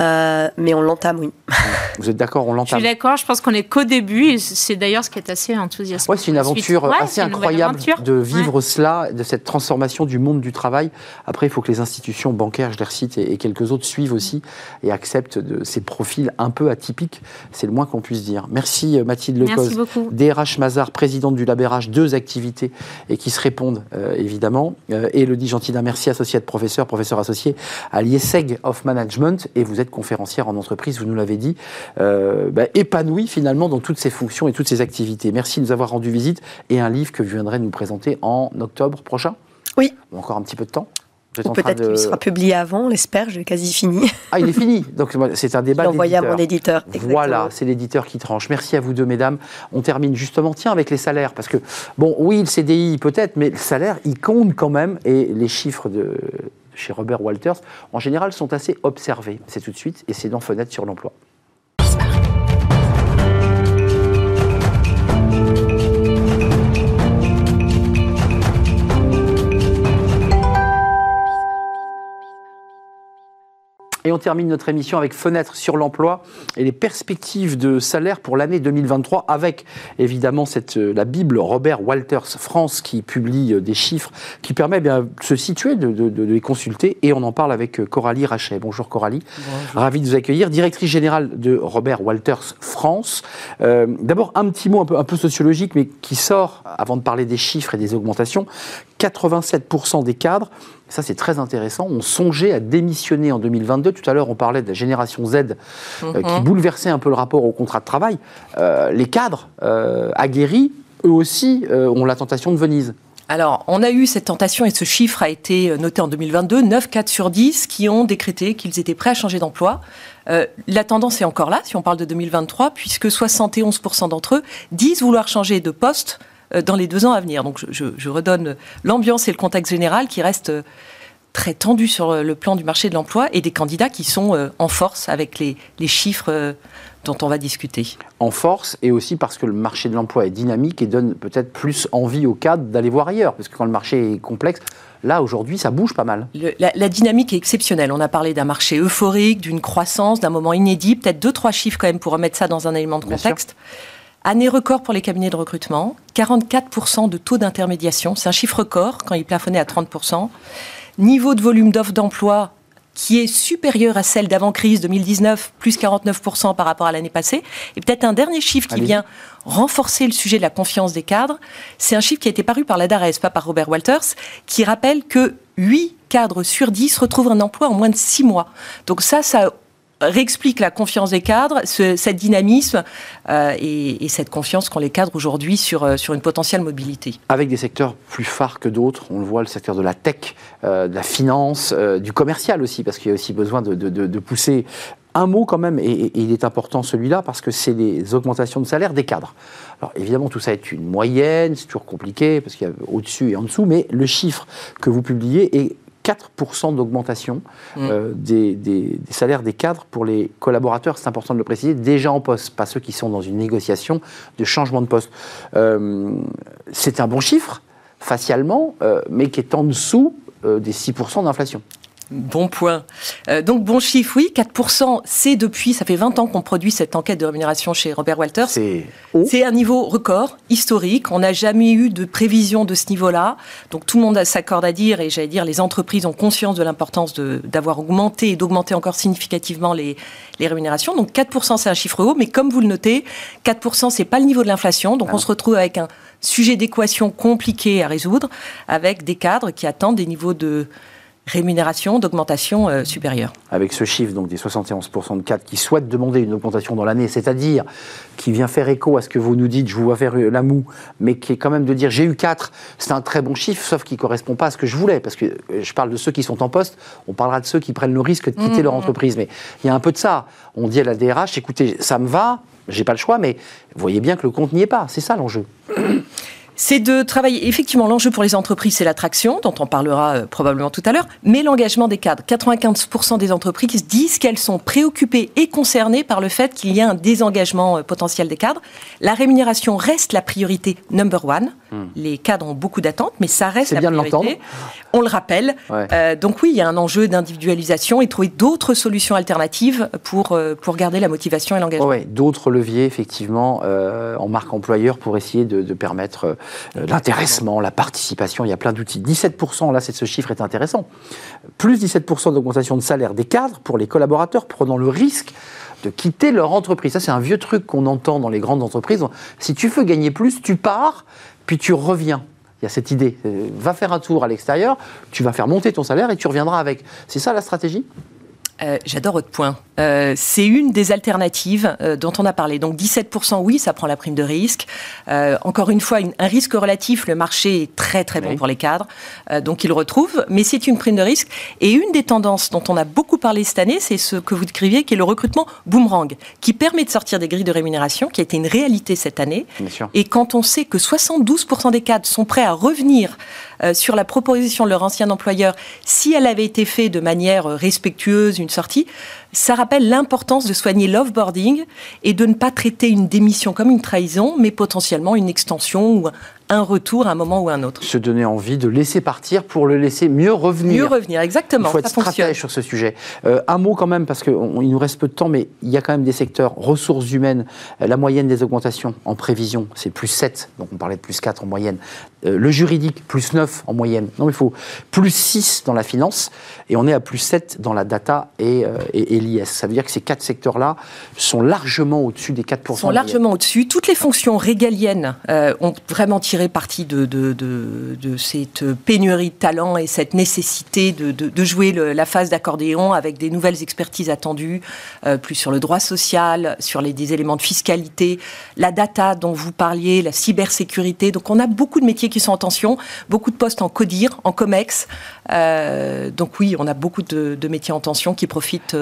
Euh, mais on l'entame, oui. [LAUGHS] Vous êtes d'accord On Je l'entame suis d'accord, je pense qu'on est qu'au début, et c'est d'ailleurs ce qui est assez enthousiasmant. Ouais, c'est une aventure Ouais, assez incroyable aventure. de vivre Ouais. cela, de cette transformation du monde du travail. Après, il faut que les institutions bancaires, je les recite, et, et quelques autres suivent aussi et acceptent de ces profils un peu atypiques. C'est le moins qu'on puisse dire. Merci euh, Mathilde Merci Lecoz. beaucoup. DRH Mazar, présidente du LabRH, deux activités et qui se répondent euh, évidemment. Euh, Elodie Gentilin, merci, associée de professeur, professeur associé à l'IESEG of Management et vous êtes conférencière en entreprise, vous nous l'avez dit, euh, bah, épanouie finalement dans toutes ses fonctions et toutes ses activités. Merci de nous avoir rendu visite et un livre que vous viendrez nous présenter en octobre prochain. Oui. Encore un petit peu de temps. Ou peut-être de- qu'il sera publié avant, on l'espère, j'ai quasi fini. [LAUGHS] Ah, il est fini. Donc c'est un débat l'ai envoyé à mon éditeur. exactement. Voilà, c'est l'éditeur qui tranche. Merci à vous deux, mesdames. On termine justement, tiens, avec les salaires, parce que, bon, oui, le CDI peut-être, mais le salaire, il compte quand même, et les chiffres de chez Robert Walters, en général, sont assez observés. C'est tout de suite, et c'est dans Fenêtre sur l'emploi. Et on termine notre émission avec Fenêtre sur l'emploi et les perspectives de salaire pour l'année 2023 avec évidemment cette, euh, la Bible Robert Walters France qui publie euh, des chiffres qui permet eh bien, de se situer, de, de- de les consulter et on en parle avec euh, Coralie Rachet. Bonjour Coralie, ravi de vous accueillir, directrice générale de Robert Walters France. Euh, D'abord un petit mot un peu, un peu sociologique mais qui sort avant de parler des chiffres et des augmentations. 87% des cadres ça, c'est très intéressant. On songeait à démissionner en 2022. Tout à l'heure, on parlait de la génération Z euh, qui bouleversait un peu le rapport au contrat de travail. Euh, les cadres euh, aguerris, eux aussi, ont la tentation de Venise. Alors, on a eu cette tentation et ce chiffre a été noté en 2022, 9 4 sur 10 qui ont décrété qu'ils étaient prêts à changer d'emploi. Euh, la tendance est encore là, si on parle de 2023, puisque 71% d'entre eux disent vouloir changer de poste dans les deux ans à venir. Donc, je, redonne l'ambiance et le contexte général qui reste euh, très tendu sur euh, le plan du marché de l'emploi et des candidats qui sont euh, en force avec les, les chiffres euh, dont on va discuter. En force, et aussi parce que le marché de l'emploi est dynamique et donne peut-être plus envie aux cadres d'aller voir ailleurs. Parce que quand le marché est complexe, là, aujourd'hui, ça bouge pas mal. Le- la, la dynamique est exceptionnelle. On a parlé d'un marché euphorique, d'une croissance, d'un moment inédit. Peut-être deux, trois chiffres quand même pour remettre ça dans un élément de Bien contexte. Année record pour les cabinets de recrutement, 44% de taux d'intermédiation. C'est un chiffre record quand il plafonnait à 30%. Niveau de volume d'offres d'emploi qui est supérieur à celle d'avant-crise 2019, plus 49% par rapport à l'année passée. Et peut-être un dernier chiffre qui vient renforcer le sujet de la confiance des cadres, c'est un chiffre qui a été paru par la DARES, pas par Robert Walters, qui rappelle que 8 cadres sur 10 retrouvent un emploi en moins de 6 mois. Donc ça, ça réexplique la confiance des cadres, ce, cet dynamisme euh, et, et cette confiance qu'ont les cadres aujourd'hui sur, euh, sur une potentielle mobilité. Avec des secteurs plus phares que d'autres. On le voit, le secteur de la tech, euh, de la finance, du commercial aussi, parce qu'il y a aussi besoin de- de pousser un mot quand même, et, et il est important celui-là, parce que c'est les augmentations de salaire des cadres. Alors évidemment, tout ça est une moyenne, c'est toujours compliqué, parce qu'il y a au-dessus et en dessous, mais le chiffre que vous publiez est 4% d'augmentation euh, des, des- des salaires des cadres pour les collaborateurs, c'est important de le préciser, déjà en poste, pas ceux qui sont dans une négociation de changement de poste. Euh, c'est un bon chiffre, facialement, euh, mais qui est en dessous des 6% d'inflation. Bon point. Euh, donc bon chiffre, oui, 4%, c'est depuis, ça fait 20 ans qu'on produit cette enquête de rémunération chez Robert Walters. C'est C'est un niveau record, historique. On n'a jamais eu de prévision de ce niveau-là. Donc tout le monde s'accorde à dire, et j'allais dire, les entreprises ont conscience de l'importance de- d'avoir augmenté et d'augmenter encore significativement les, les rémunérations. Donc 4%, c'est un chiffre haut, mais comme vous le notez, 4%, c'est pas le niveau de l'inflation. Donc on se retrouve avec un sujet d'équation compliqué à résoudre, avec des cadres qui attendent des niveaux de rémunération, d'augmentation euh, supérieure. avec ce chiffre donc des 71% de cadres qui souhaitent demander une augmentation dans l'année, c'est-à-dire qui vient faire écho à ce que vous nous dites, je vous vois faire la moue, mais qui est quand même de dire j'ai eu 4, c'est un très bon chiffre, sauf qu'il ne correspond pas à ce que je voulais, parce que euh, je parle de ceux qui sont en poste, on parlera de ceux qui prennent le risque de quitter leur entreprise, mais il y a un peu de ça. On dit à la DRH, écoutez, ça me va, j'ai pas le choix, mais voyez bien que le compte n'y est pas, c'est ça l'enjeu. [CLEARS THROAT] C'est de travailler. Effectivement, l'enjeu pour les entreprises, c'est l'attraction, dont on parlera euh, probablement tout à l'heure, mais l'engagement des cadres. 95% des entreprises disent qu'elles sont préoccupées et concernées par le fait qu'il y a un désengagement euh, potentiel des cadres. La rémunération reste la priorité number one. Les cadres ont beaucoup d'attentes, mais ça reste Hmm. La bien priorité. On le rappelle. Ouais. Euh, donc oui, il y a un enjeu d'individualisation et trouver d'autres solutions alternatives pour, euh, pour garder la motivation et l'engagement. Ouais, d'autres leviers, effectivement, euh, en marque employeur pour essayer de, de permettre l'intéressement, la participation. Il y a plein d'outils. 17%, là, ce chiffre est intéressant. Plus 17% d'augmentation de salaire des cadres pour les collaborateurs prenant le risque de quitter leur entreprise. Ça, c'est un vieux truc qu'on entend dans les grandes entreprises. Si tu veux gagner plus, tu pars, puis tu reviens. Il y a cette idée. Euh, Va faire un tour à l'extérieur, tu vas faire monter ton salaire et tu reviendras avec. C'est ça la stratégie? Euh, J'adore votre point. Euh, c'est une des alternatives euh, dont on a parlé. Donc 17%, oui, ça prend la prime de risque. Encore une fois, une- un risque relatif, le marché est très très bon Oui. pour les cadres, donc ils le retrouvent, mais c'est une prime de risque. Et une des tendances dont on a beaucoup parlé cette année, c'est ce que vous décriviez, qui est le recrutement boomerang, qui permet de sortir des grilles de rémunération, qui a été une réalité cette année. Bien sûr. Et quand on sait que 72% des cadres sont prêts à revenir euh, sur la proposition de leur ancien employeur, si elle avait été faite de manière euh, respectueuse, une sortie, ça rappelle l'importance de soigner l'offboarding et de ne pas traiter une démission comme une trahison, mais potentiellement une extension ou un retour à un moment ou à un autre. Se donner envie de laisser partir pour le laisser mieux revenir. Mieux revenir, exactement. Il faut être ça fonctionne. stratège sur ce sujet. Euh, un mot quand même, parce qu'il nous reste peu de temps, mais il y a quand même des secteurs, ressources humaines, euh, la moyenne des augmentations en prévision, c'est plus 7, donc on parlait de plus 4 en moyenne. Euh, le juridique, plus 9 en moyenne. Non, il faut plus 6 dans la finance, et on est à plus 7 dans la data et, euh, et, et l'IS. Ça veut dire que ces quatre secteurs-là sont largement au-dessus des 4%. sont largement au-dessus. Toutes les fonctions régaliennes euh, ont vraiment tiré parti de, de, de, de cette pénurie de talent et cette nécessité de, jouer le- la phase d'accordéon avec des nouvelles expertises attendues, euh, plus sur le droit social, sur les, des éléments de fiscalité, la data dont vous parliez, la cybersécurité. Donc on a beaucoup de métiers qui sont en tension, beaucoup de postes en CODIR, en COMEX. Euh, donc oui, on a beaucoup de, de métiers en tension qui profitent.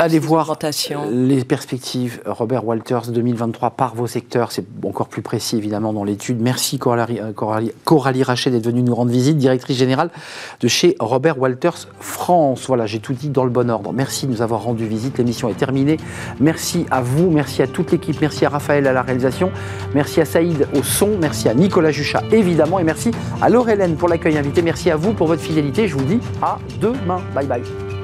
Euh, Allez voir augmentations. les perspectives Robert Walters 2023 par vos secteurs. C'est encore plus précis évidemment dans l'étude. Merci Coralie, euh, Coralie, Coralie Rachet d'être venue nous rendre visite, directrice générale de chez Robert Walters France. Voilà, j'ai tout dit dans le bon ordre. Merci de nous avoir rendu visite. L'émission est terminée. Merci à vous, merci à toute l'équipe, merci à Raphaël à la réalisation, merci à Saïd au son, merci à Nicolas Juchat évidemment et merci à Laure Hélène pour l'accueil invité. Merci à vous pour votre fidélité. Je vous dis à demain. Bye bye.